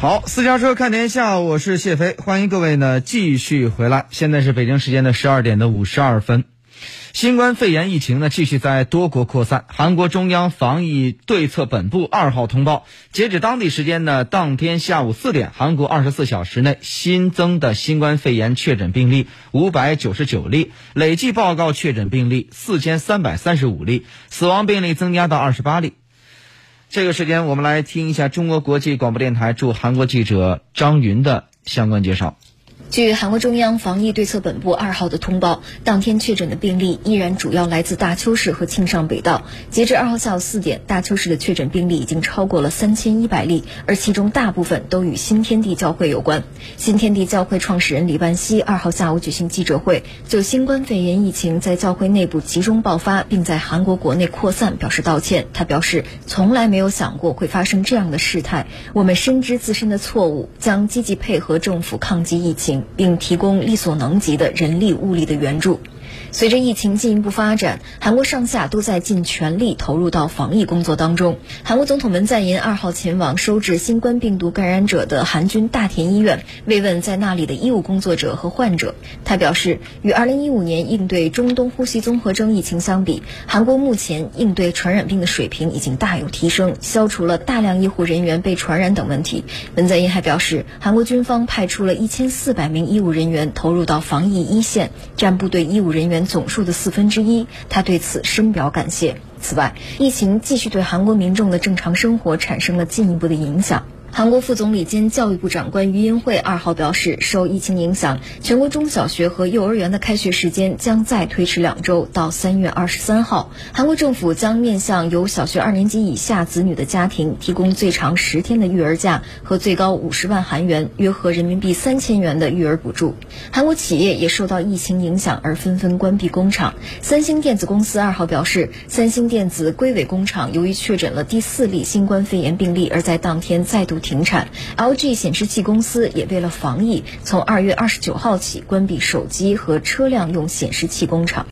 好，私家车看天下，我是谢飞，欢迎各位呢继续回来。现在是北京时间的十二点的五十二分。新冠肺炎疫情呢继续在多国扩散。韩国中央防疫对策本部二号通报，截止当地时间呢当天下午四点，韩国二十四小时内新增的新冠肺炎确诊病例五百九十九例，累计报告确诊病例四千三百三十五例，死亡病例增加到二十八例。这个时间，我们来听一下中国国际广播电台驻韩国记者张云的相关介绍。据韩国中央防疫对策本部二号的通报，当天确诊的病例依然主要来自大邱市和庆尚北道。截至二号下午四点，大邱市的确诊病例已经超过了三千一百例，而其中大部分都与新天地教会有关。新天地教会创始人李万熙二号下午举行记者会，就新冠肺炎疫情在教会内部集中爆发并在韩国国内扩散表示道歉。他表示，从来没有想过会发生这样的事态，我们深知自身的错误，将积极配合政府抗击疫情。并提供力所能及的人力物力的援助。随着疫情进一步发展，韩国上下都在尽全力投入到防疫工作当中。韩国总统文在寅二号前往收治新冠病毒感染者的韩军大田医院，慰问在那里的医务工作者和患者。他表示，与2015年应对中东呼吸综合征疫情相比，韩国目前应对传染病的水平已经大有提升，消除了大量医护人员被传染等问题。文在寅还表示，韩国军方派出了一千四百名医务人员投入到防疫一线，占部队医务人员总数的四分之一，他对此深表感谢。此外，疫情继续对韩国民众的正常生活产生了进一步的影响。韩国副总理兼教育部长官于英惠二号表示，受疫情影响，全国中小学和幼儿园的开学时间将再推迟两周，到三月二十三号。韩国政府将面向有小学二年级以下子女的家庭提供最长十天的育儿假和最高五十万韩元（约合人民币三千元）的育儿补助。韩国企业也受到疫情影响而纷纷关闭工厂。三星电子公司二号表示，三星电子龟尾工厂由于确诊了第四例新冠肺炎病例，而在当天再度。停产，LG 显示器公司也为了防疫，从二月二十九号起关闭手机和车辆用显示器工厂。